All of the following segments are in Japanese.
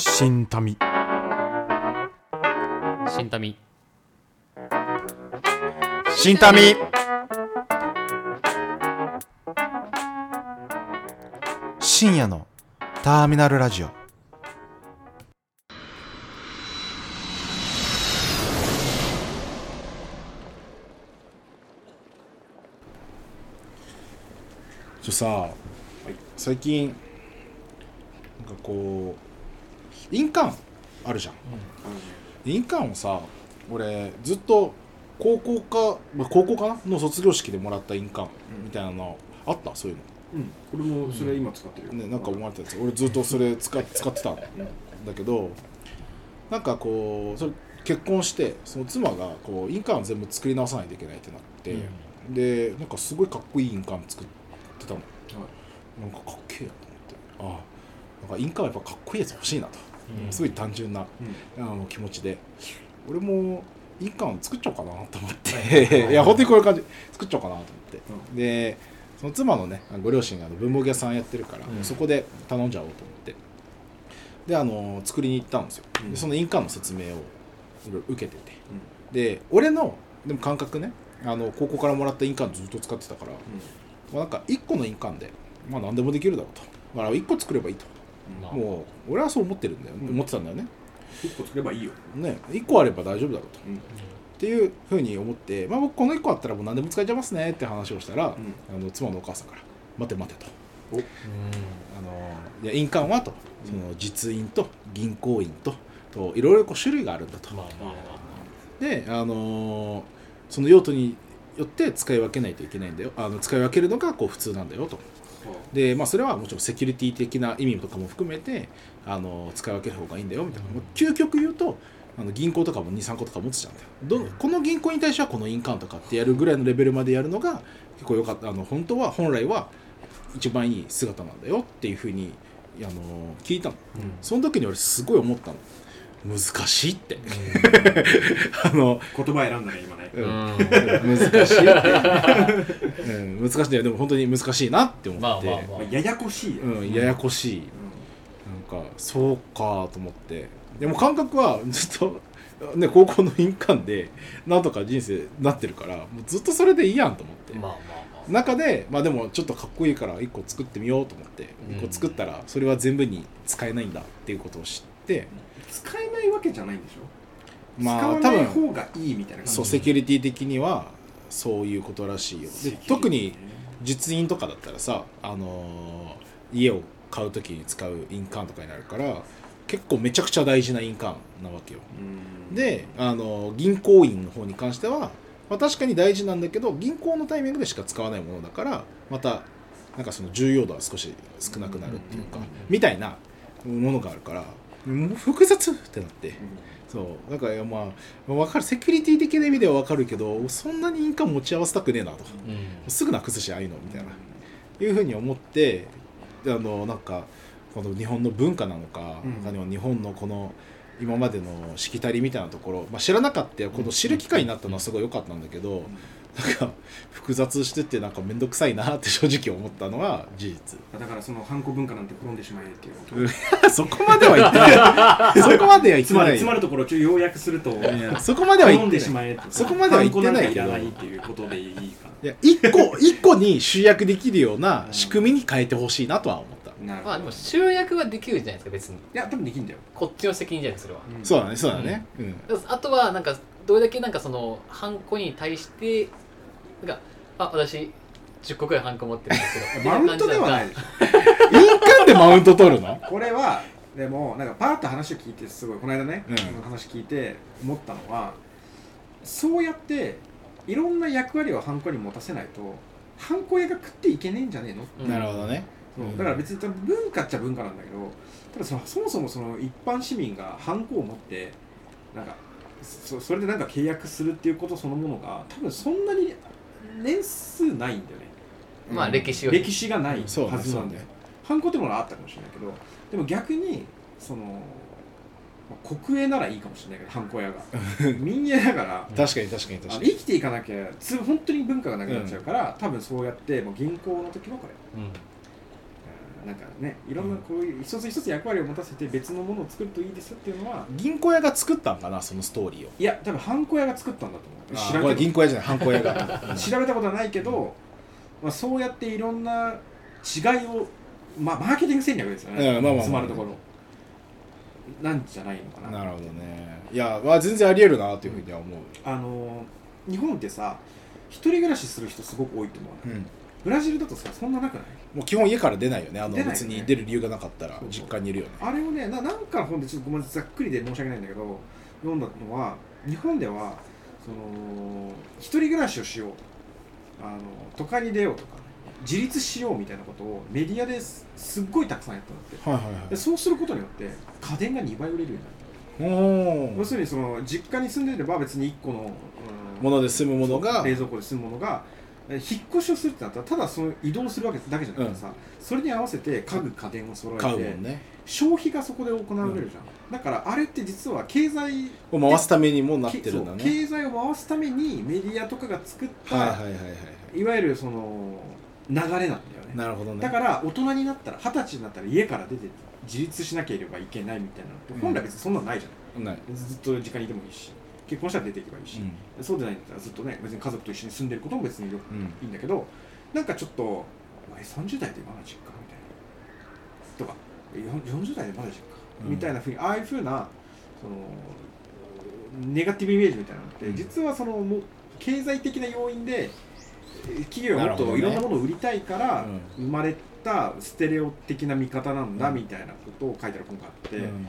新民。新民。新民。深夜のターミナルラジオ。ちょさ、最近なんかこう印鑑あるじゃん、印鑑をさ俺ずっと高校か、まあ、高校かなの卒業式でもらった印鑑みたいなのあった？そういうの。うん。俺もそれ今使ってるよ。ね、なんか思われたやつ。俺ずっとそれ使っ使ってたんだけどなんかこうそれ結婚してその妻がこう印鑑を全部作り直さないといけないってなって、でなんかすごいかっこいい印鑑作ってたの、なんかかっけえなと思って。ああなんか印鑑はやっぱかっこいいやつ欲しいなと、すごい単純な、あの気持ちで。俺も印鑑作っちゃおうかなと思って。いや本当にこういう感じ。作っちゃおうかなと思って、でその妻のねご両親が文房具屋さんやってるから、うん。そこで頼んじゃおうと思って。であの作りに行ったんですよ、うん。でその印鑑の説明を受けてて、で俺のでも感覚ねあの高校からもらった印鑑ずっと使ってたから、まあ、なんか1個の印鑑で、まあ、何でもできるだろうと、まあ、1個作ればいいと、まあもう俺はそう思ってるんだよ、うん。思ってたんだよね。一個作ればいいよ。ね。1個あれば大丈夫だろうと、うん。っていうふうに思って、まあ、僕この1個あったらもう何でも使えちゃいますねって話をしたら、ん。あの妻のお母さんから「待て待て」と。うん「あのいや印鑑は?」と。その実印と銀行印とといろいろこう種類があるんだと。まあまあまで、あのーその用途によって使い分けないといけないんだよ。あの使い分けるのがこう普通なんだよと。でまあ、それはもちろんセキュリティ的な意味とかも含めてあの使い分ける方がいいんだよみたいな、もう究極言うとあの銀行とかも23個とか持つじゃん。どこの銀行に対してはこの印鑑とかってやるぐらいのレベルまでやるのが結構よかった。あの本当は本来は一番いい姿なんだよっていうふうにあの聞いたの。あうん。その時に俺すごい思ったの難しいって。あの、言葉選んだね今ね。うん。難しいって、うん、難しいでも本当に難しいなって思って、まあまあまあ。まあややこしいようん、ややこしい。なんかそうかと思って。でも感覚はずっと、ね、高校の印鑑でなんとか人生なってるからもうずっとそれでいいやんと思って、まあまあま中でまあでもちょっとかっこいいから1個作ってみようと思って。うん1個作ったらそれは全部に使えないんだっていうことを知って使えないわけじゃないんでしょ？まあ使わない方がいいみたいな感じ。そうセキュリティ的にはそういうことらしいよ。で特に実印とかだったらさ、あのー家を買う時に使う印鑑とかになるから結構めちゃくちゃ大事な印鑑なわけよ。うん。で、あのー銀行員の方に関しては、まあ、確かに大事なんだけど銀行のタイミングでしか使わないものだからまたなんかその重要度は少し少なくなるっていうかみたいなものがあるからもう複雑ってなって。そう。なんかいやまあ分かる。セキュリティ的な意味では分かるけどそんなに印鑑持ち合わせたくねえなと。あうん。すぐなくすしああいうのみたいな。いうふうに思ってであのなんかこの日本の文化なのか,、うん。日本のこの今までのしきたりみたいなところ、まあ、知らなかったよ。この知る機会になったのはすごい良かったんだけど、なんか複雑しててなんか面倒くさいなって正直思ったのは事実。だからそのハンコ文化なんて滅んでしまえっていうこと。そこまでは言ってない。そこまでは言ってつまないりつまるところをちょっと要約するとそこまでは言ってない。でしまえってそこまでは言ってないけど。いらないっていうことでいいかいや一個 一個に集約できるような仕組みに変えてほしいなとは思った、まあでも集約はできるじゃないですか別に。いや多分できんだよ。こっちの責任じゃないそれは。そうだねそうだね。うん、あとはなんかどれだけなんかそのハンコに対してなんかあ私10個くらいハンコ持ってるんですけど。マウントではないみでしょ。印鑑でマウント取るの？これはでもなんかパーッと話を聞いてすごいこの間ね、うん。その話聞いて思ったのはそうやっていろんな役割をハンコに持たせないとハンコ屋が食っていけねえんじゃねえの、う。ん。なるほどね。そうだから別に多分文化っちゃ文化なんだけどただそのそもそもその一般市民がハンコを持ってなんかそそれでなんか契約するっていうことそのものが多分そんなに年数ないんだよね。まあ歴史を歴史がないはずそうねなんだよ、そうね。ハンコってものはあったかもしれないけどでも逆にその、まあ国営ならいいかもしれないけどハンコ屋が。民営だから確かに確かに確かに。生きていかなきゃつ本当に文化がなくなっちゃうから、多分そうやってもう銀行の時もこれ。うんなんかねいろんなこういう一つ一つ役割を持たせて別のものを作るといいですよっていうのは銀行屋が作ったんかなそのストーリーを。いや多分ハンコ屋が作ったんだと思う。これ銀行屋じゃないハンコ屋が調べたことはないけど、まあ、そうやっていろんな違いを、まあ、マーケティング戦略ですよね、うんまあまあまるところ。なんじゃないのかな。なるほどね。いや、まあ、全然ありえるなというふうには思う、あの日本ってさ一人暮らしする人すごく多いと思う、うん、ブラジルだとさそんななくない？もう基本家から出ないよね。あの出ないよね。別に出る理由がなかったらそうそう。実家にいるよね。あれをねななんかの本でちょっとごめんざっくりで申し訳ないんだけど読んだのは日本ではその一人暮らしをしようあの都会に出ようとか自立しようみたいなことをメディアですすっごいたくさんやったんだって。はいはいはい。でそうすることによって家電が2倍売れるようになる。お要するにその実家に住んでれば別に1個の、うんもので済むものが冷蔵庫で済むものがえ引っ越しをするってなったらただその移動するわけだけじゃなくてさ、それに合わせて家具家電を揃えてんね。消費がそこで行われるじゃん、だからあれって実は経済を回すためにもなってるんだね。経済を回すためにメディアとかが作った、いはいはいはいはい。わゆるその流れなんだよね。なるほどね。だから大人になったら二十歳になったら家から出て自立しなければいけないみたいなのってうん。本来別にそんなのないじゃない、ない、ずっと実家にいてもいいし結婚したら出ていけばいいし、そうでないんだったらずっとね別に家族と一緒に住んでることも別にようんうん。いいんだけどなんかちょっと「お前30代でまだ実家?」みたいな。とか「えよん40代でまだ実家?うん。みたいなふうにああいうふうなそのネガティブイメージみたいなのって、うん。実はそのもう経済的な要因でえ企業がもっといろんなものを売りたいからう生まれたステレオ的な見方なんだうんみたいなことを書いてある本があって、うん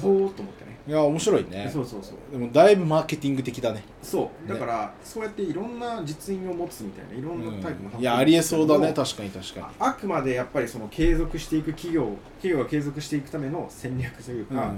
ほーっと思ってね。いや面白いね。そうそうそう。でもだいぶマーケティング的だね。そう。ね。だから、そうやっていろんな実印を持つみたいないろんなタイプのうんいやありえそうだね。確確かに確かああくまでやっぱりその継続していく企業企業が継続していくための戦略というに、か、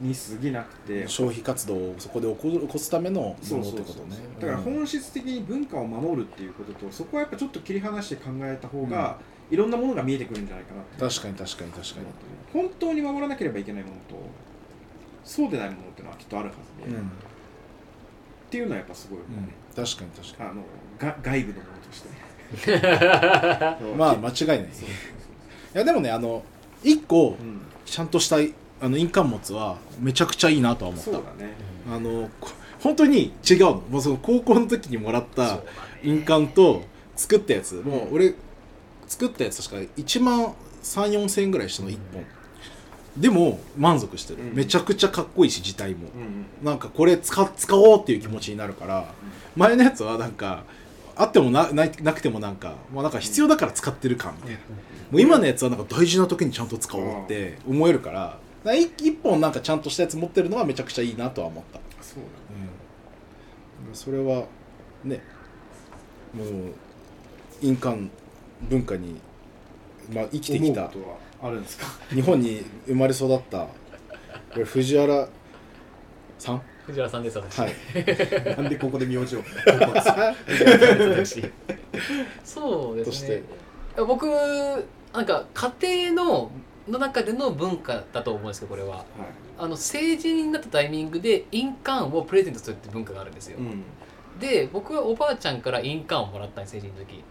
に過ぎなくて、消費活動をそこで起こすためのものってことね。だから本質的に文化を守るっていうこととそこはやっぱちょっと切り離して考えた方が、いろんなものが見えてくるんじゃないかな確かに確かに確かに、本当に守らなければいけないものとそうでないものっていうのはきっとあるはずで、っうん。ていうのはやっぱすごいよね、うん、確かに確かあのが外部のものとして。に まあ間違いない。いやでもねあの一個うん。ちゃんとしたあの印鑑物はめちゃくちゃいいなとは思った。そうだね。あのこ本当に違うの。もうその高校の時にもらった印鑑と作ったやつ。もう俺作ったやつ確か1万3 4千円ぐらいしたの1本。でも満足してる、うん。めちゃくちゃかっこいいし字体も。うんうん。なんかこれ使使おうっていう気持ちになるから前のやつはなんかあってもなななくてもなんかもうなんか必要だから使ってるかみたいな。もう今のやつはなんか大事な時にちゃんと使おうって思えるから一一本なんかちゃんとしたやつ持ってるのはめちゃくちゃいいなとは思った。そううん、それはねもう印鑑文化に、まあ、生きてきた思うことはあるんですか？日本に生まれ育ったこれ藤原さん？藤原さんです私、はい。なんでここで名字を？私 そうでとして。すね僕なんか家庭のの中での文化だと思うんですけどこれは。あの成人になったタイミングで印鑑をプレゼントするって文化があるんですよ、うん。で僕はおばあちゃんから印鑑をもらったんです成人の時。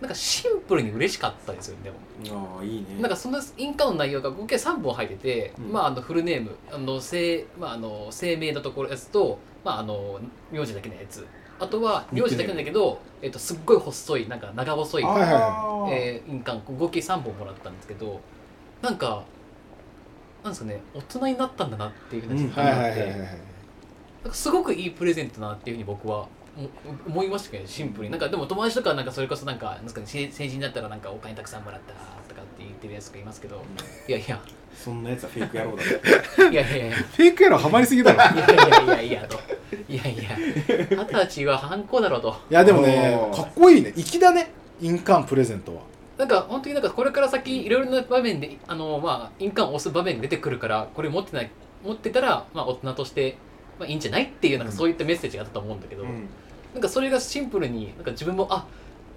なんかシンプルに嬉しかったですよねでも。ああいいね。なんかその印鑑の内容が合計3本入ってて、うん。まあ、あのフルネームあの姓,、まあ、あの姓名のところやつと、まあ、あの名字だけのやつ。あとは名字だけなんだけど、えっと、すっごい細いなんか長細い、えー印鑑合計3本もらったんですけどなんかなんですかね大人になったんだなっていうふうな実感はいがあってすごくいいプレゼントだなっていうふうに僕はも思いましたけどねシンプルに。なんかでも友達とかはなんかそれこそなんかなんですか、ね、成成人だったらなんかお金たくさんもらったとかって言ってるやつがいますけど。いやいや。そんなやつはフェイク野郎だいやいやいやいや。フェイクやろハマりすぎだろ。いやいやいやいやといやいや二十歳は反抗だろうと。いやでもねかっこいいね。粋だね。印鑑プレゼントはなんか本当になんかこれから先いろいろな場面であのまあ印鑑を押す場面が出てくるからこれ持ってない持ってたらまあ大人としてまあいいんじゃないっていうなんかそういったメッセージがあったと思うんだけど、うん。なんかそれがシンプルになんか自分もあ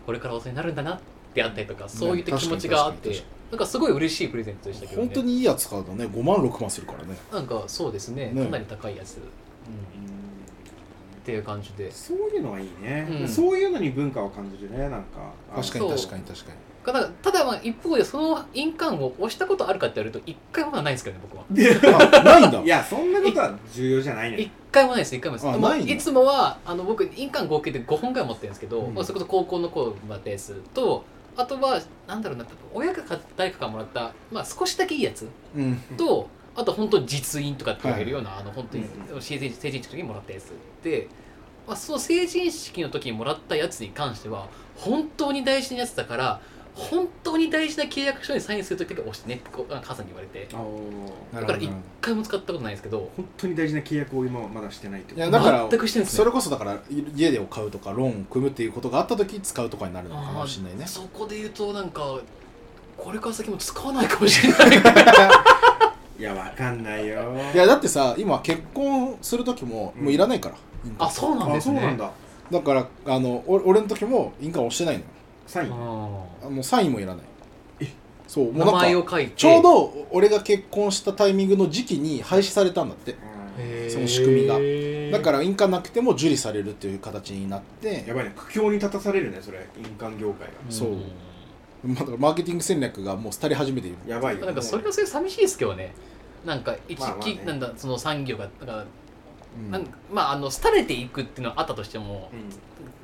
これから大人になるんだなってあったりとかそういった気持ちがあって、確かになんかすごい嬉しいプレゼントでしたけどね。本当にいいやつ買うとね。5万6万するからね。なんかそうですね。ね。かなり高いやつ、うん。っていう感じで。そういうのはいいね、うん。そういうのに文化を感じるねなんか。あ確かに確かに確かにただただまあ一方でその印鑑を押したことあるかって言われると一回もないんですけどね僕は。あないんだ。いやそんなことは重要じゃないね一回もないです一回もないです。いつもはあの僕印鑑合計で5本ぐらい持ってるんですけど、うん。まあそれこそ高校の頃もらったやつとあとはなんだろうな親が誰かからもらった、まあ、少しだけいいやつうん。とあと本当に実印とかって言われるような、あの本当にう成人成人式の時にもらったやつで、まあ、その成人式の時にもらったやつに関しては本当に大事なやつだから本当に大事な契約書にサインする時だけ押してねってこう母さんに言われて。だから一回も使ったことないですけど本当に大事な契約を今はまだしてないってこと。いやだから全くしてないですね。それこそだから家でを買うとかローンを組むっていうことがあった時使うとかになるのかもしれないね。そこで言うとなんかこれから先も使わないかもしれない。いやわかんないよ。いやだってさ今結婚する時ももういらないから、印鑑あそうなんですね。あそうなんだ。だからあのお俺の時も印鑑押してないのよサイン。ああもうサインもいらない。え？そうもうなんか前を書いて。ちょうど俺が結婚したタイミングの時期に廃止されたんだって。へー。その仕組みが。だから印鑑なくても受理されるっていう形になって。やばいね苦境に立たされるねそれ印鑑業界が。そう。まあだからマーケティング戦略がもう廃り始めているやばいよ。なんかそれはそれ寂しいですけどね。なんか一まあまあね。きなんだその産業がなんかうん。なんまああの廃れていくっていうのはあったとしてもうん。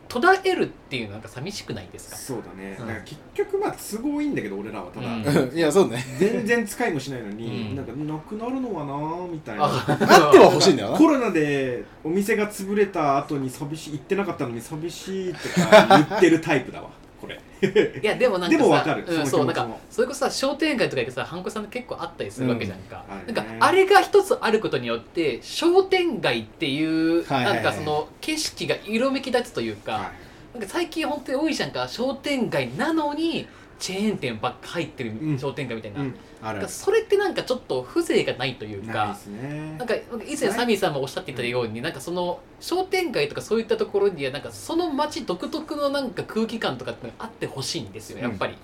途絶えるっていうのはなんか寂しくないですか？そうだね、うん。だから結局まあ都合いいんだけど俺らはただ、うん。いやそうね。全然使いもしないのに、うん。なんかなくなるのはなーみたいな。あっては欲しいんだよな。コロナでお店が潰れた後に寂しい行ってなかったのに寂しいとか言ってるタイプだわこれ。いやでもなんかさでもわかる。うん、そそうなんかそれこそさ商店街とかでさハンコさんって結構あったりするわけじゃんか、うんなんかあれが一つあることによって商店街っていう、はいはいはい。なんかその景色が色めき立つというか、はなんか最近本当に多いじゃんか商店街なのにチェーン店ばっか入ってるうん。商店街みたいな,、うん。ある。なんかそれってなんかちょっと風情がないというかね。なんか以前サミーさんもおっしゃっていたように、なんかその商店街とかそういったところにはなんかその街独特のなんか空気感とかってあってほしいんですよやっぱり、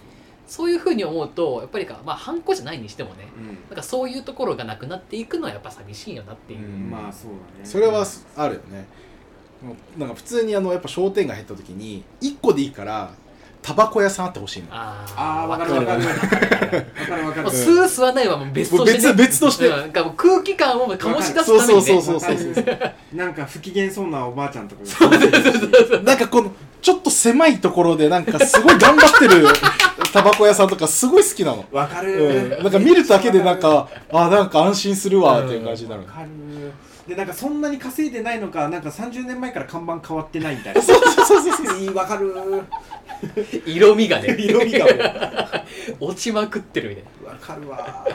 そういうふうに思うとやっぱりかまあハンコじゃないにしてもねなんかそういうところがなくなっていくのはやっぱ寂しいよなっていう、うん。まあそうだね。それはあるよね。なんか普通にあのやっぱ商店街入った時に1個でいいからタバコ屋さんあってほしいの。あああわかるわわかる。わかるわかる。吸う吸わないはもう別として、別別としてうんなんかもう空気感を醸し出すそうために、ね、そうそうそうそう なんか不機嫌そうなおばあちゃんとかが。なんかこのちょっと狭いところでなんかすごい頑張ってる タバコ屋さんとかすごい好きなの、わかる。うん、なんか見るだけでなんかあなんか安心するわっていう感じになる。わかるでなんかそんなに稼いでないのかなんか30年前から看板変わってないみたいな。そうそうそうそういいわかる。色味がね。色味が落ちまくってるみたいな。わかるわ。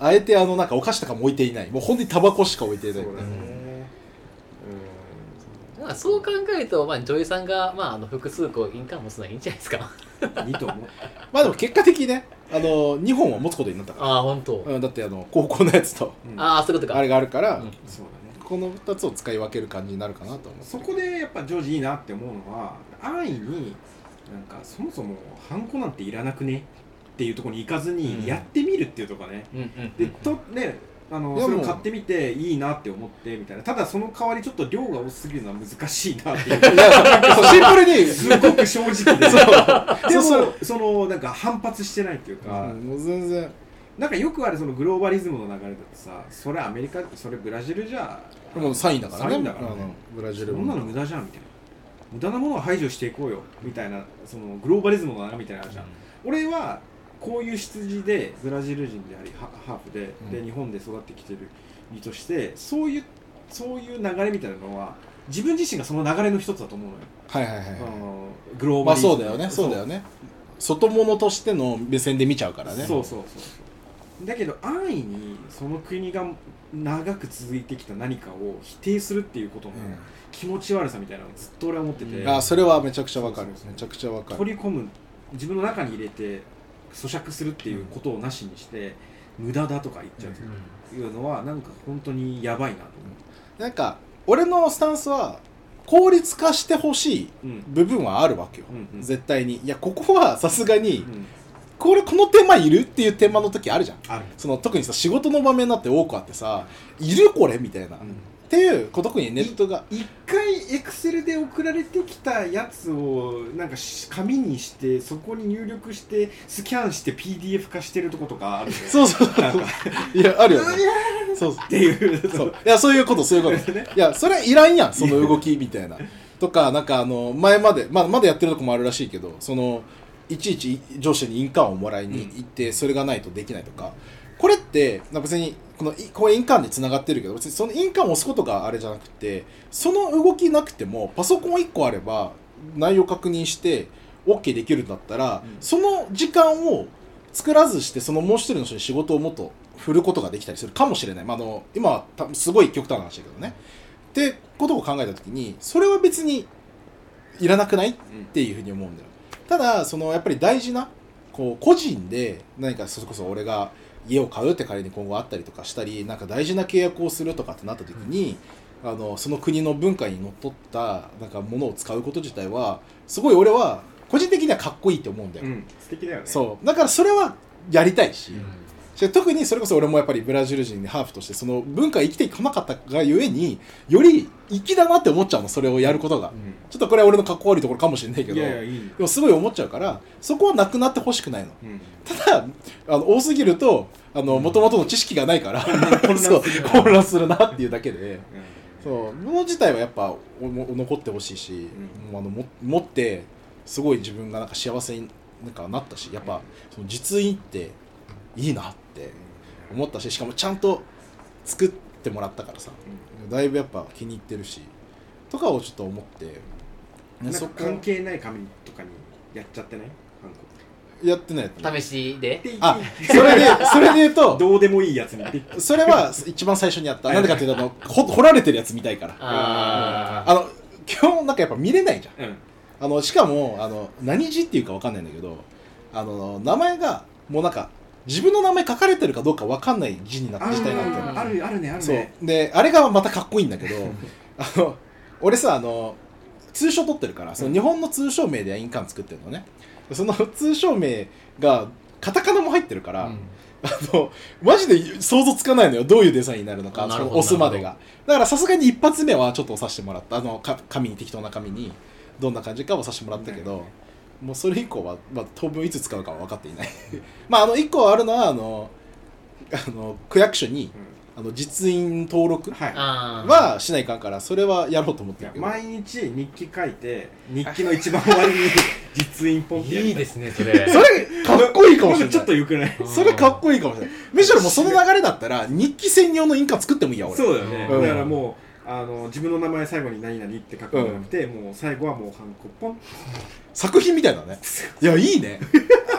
あえてあのなんかお菓子とかも置いていない。もう本当にタバコしか置いていない。そうだねまあそう考えると、まあ、女優さんが、まあ、あの複数個印鑑持つのはいいんじゃないですか。うんいいと思う。まあでも結果的にねあの2本は持つことになったかああ本当、ら、うん、だってあの高校のやつと。うん。ああそういうことか。あれがあるから、うん。そうだね。この2つを使い分ける感じになるかなと思うそこでやっぱジョージいいなって思うのは安易になんかそもそもハンコなんていらなくねっていうところに行かずうん。にやってみるっていうとこね、うんうん。でとねあのそれを買ってみていいなって思ってみたいな。ただその代わりちょっと量が多すぎるのは難しいなっていう。シンプルに。すごく正直で。でもそのなんか反発してないっていうか、うんもう全然。なんかよくあるそのグローバリズムの流れだとさそれアメリカそれブラジルじゃもうサインだからね。サインだからね。ブラジルそんなの無駄じゃんみたいな。無駄なものは排除していこうよ。みたいなそのグローバリズムの流れみたいなのあるじゃん、俺はこういう羊でブラジル人でありハハーフで,、うん。で日本で育ってきてる身としてそういうそういう流れみたいなのは自分自身がその流れの一つだと思うのよ、はいはいはいグローバリズムまあそうだよね。そう。だよね。外物としての目線で見ちゃうからね。そうそうそうそう。だけど安易にその国が長く続いてきた何かを否定するっていうことの気持ち悪さみたいなのをずっと俺は思ってて、うん、あそれはめちゃくちゃわかる。めちゃくちゃわかる。取り込む。自分の中に入れて咀嚼するっていうことをなしにして、無駄だとか言っちゃうというのはなんか本当にやばいなとなんか俺のスタンスは効率化してほしい思う、うん。部分はあるわけよ、うんうん。絶対に。いやここはさすがにうん。これこのテーマいるっていうテーマの時あるじゃん。ある、その特にさ仕事の場面だって多くあってさいるこれみたいな、うんっていうこう特にネットが。一回エクセルで送られてきたやつをなんかし紙にしてそこに入力してスキャンして PDF 化してるとことかあるそうそうなんか。いやあるよね。そうっていうそう。いやそういうことそういうことねいやそれいらんやんその動きみたいな。とかなんかあの前まで、まあ、まだやってるとこもあるらしいけどそのいちいち上司に印鑑をもらいに行って、それがないとできないとかこれってまあ別にこのいこれ印鑑でつながってるけど別にその印鑑を押すことがあれじゃなくてその動きなくてもパソコン1個あれば内容確認して OK できるんだったら、うん。その時間を作らずしてそのもう一人の人に仕事をもっと振ることができたりするかもしれない、まあ、あの今はたすごい極端な話だけどね。ってことを考えた時にそれは別にいらなくないっていうふうに思うんだよ。ただそのやっぱり大事なこう個人で何かそれこそ俺が家を買うって仮に今後あったりとかしたりなんか大事な契約をするとかってなった時に、あのその国の文化にのっとったなんかものを使うこと自体はすごい俺は個人的にはかっこいいって思うんだよ、うん。素敵だよね。そう。だからそれはやりたいし、うん。で特にそれこそ俺もやっぱりブラジル人にハーフとしてその文化が生きてこなかったがゆえにより粋だなって思っちゃうのそれをやることが、うちょっとこれは俺のかっこ悪いところかもしれないけん、どでもすごい思っちゃうからそこはなくなってほしくないの。うん、ただあの多すぎるともともとの知識がないから 乱そう混乱するなっていうだけで。うん。そうもの自体はやっぱおも残ってほしいし、もうあのも持ってすごい自分がなんか幸せになんかなったしやっぱその実印っていいなって思ったししかもちゃんと作ってもらったからさ。だいぶやっぱ気に入ってるしとかをちょっと思って。なんか関係ない紙とかにやっちゃってない？ハンコ。やってないやってない。試しで？あそれでそれで言うと どうでもいいやつそれは一番最初にやった。なんでかっていうとあのほ掘られてるやつ見たいから。ああの基本なんかやっぱ見れないじゃん。うん。あのしかもあの何字っていうかわかんないんだけどあの名前がもうなんか自分の名前書かれてるかどうかわかんない字になってきたいなって。あるあるねあるそう。ねであれがまたかっこいいんだけど あの俺さあの通称取ってるからその日本の通称名で印鑑作ってるのね。その通称名がカタカナも入ってるから、うん。あのマジで想像つかないのよ。どういうデザインになるのかその押すまでが。だからさすがに一発目はちょっと押させてもらった。あのか紙に適当な紙にどんな感じかを押させてもらったけど、もうそれ以降は、まあ、当分いつ使うかは分かっていない。まああの1個あるのはあのあの区役所にあの実印登録はしないかんからそれはやろうと思ってるけど。毎日日記書いて 日記の一番終わりに 実印ポンってやる。いいですねそれ。それかっこいいかもしれない。ちょっとよくない？それかっこいいかもしれない。むしろもうその流れだったら日記専用の印鑑作ってもいいや俺。そうだよね、うん。だからもうあの自分の名前最後に何々って書くんじゃなくて、もう最後はもうハンコポン作品みたいだね。いやいいね。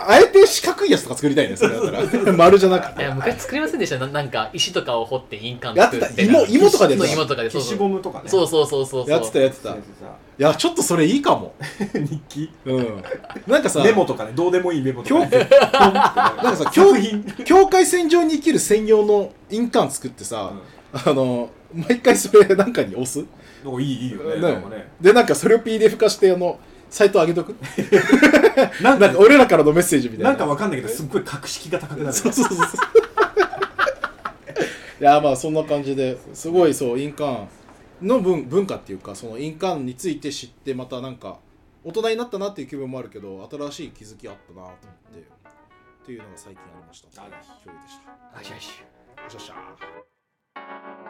あえて四角いやつとか作りたいねそれだったら。丸じゃなくて。いや昔作りませんでした。ななんか石とかを掘って印鑑やってた。芋芋とかでそう芋とかでそう消しそうゴムとかね。そうそうそうそうそう。やってたやってた。いやちょっとそれいいかも。日記？うん。なんかさメモとかねどうでもいいメモとか、ね、なんかさ境界線上に生きる専用の印鑑作ってさ、あの毎回それなんかに押す？うん、いいいいよね。ね。なんかね。でなんかそれを PDF 化してあのサイト上げとく？なんか 俺らからのメッセージみたいな。なんかわかんないけどすっごい格式が高くなる。そうそうそうそういやまあそんな感じですごいそう印鑑の文文化っていうかその印鑑について知ってまたなんか大人になったなっていう気分もあるけど新しい気づきあったなと思ってっていうのが最近ありました。あら共有でした。よしよし。よしよっし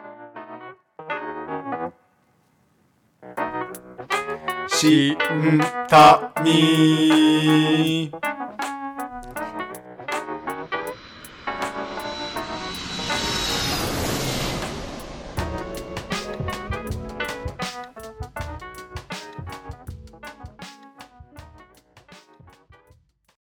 しんたみ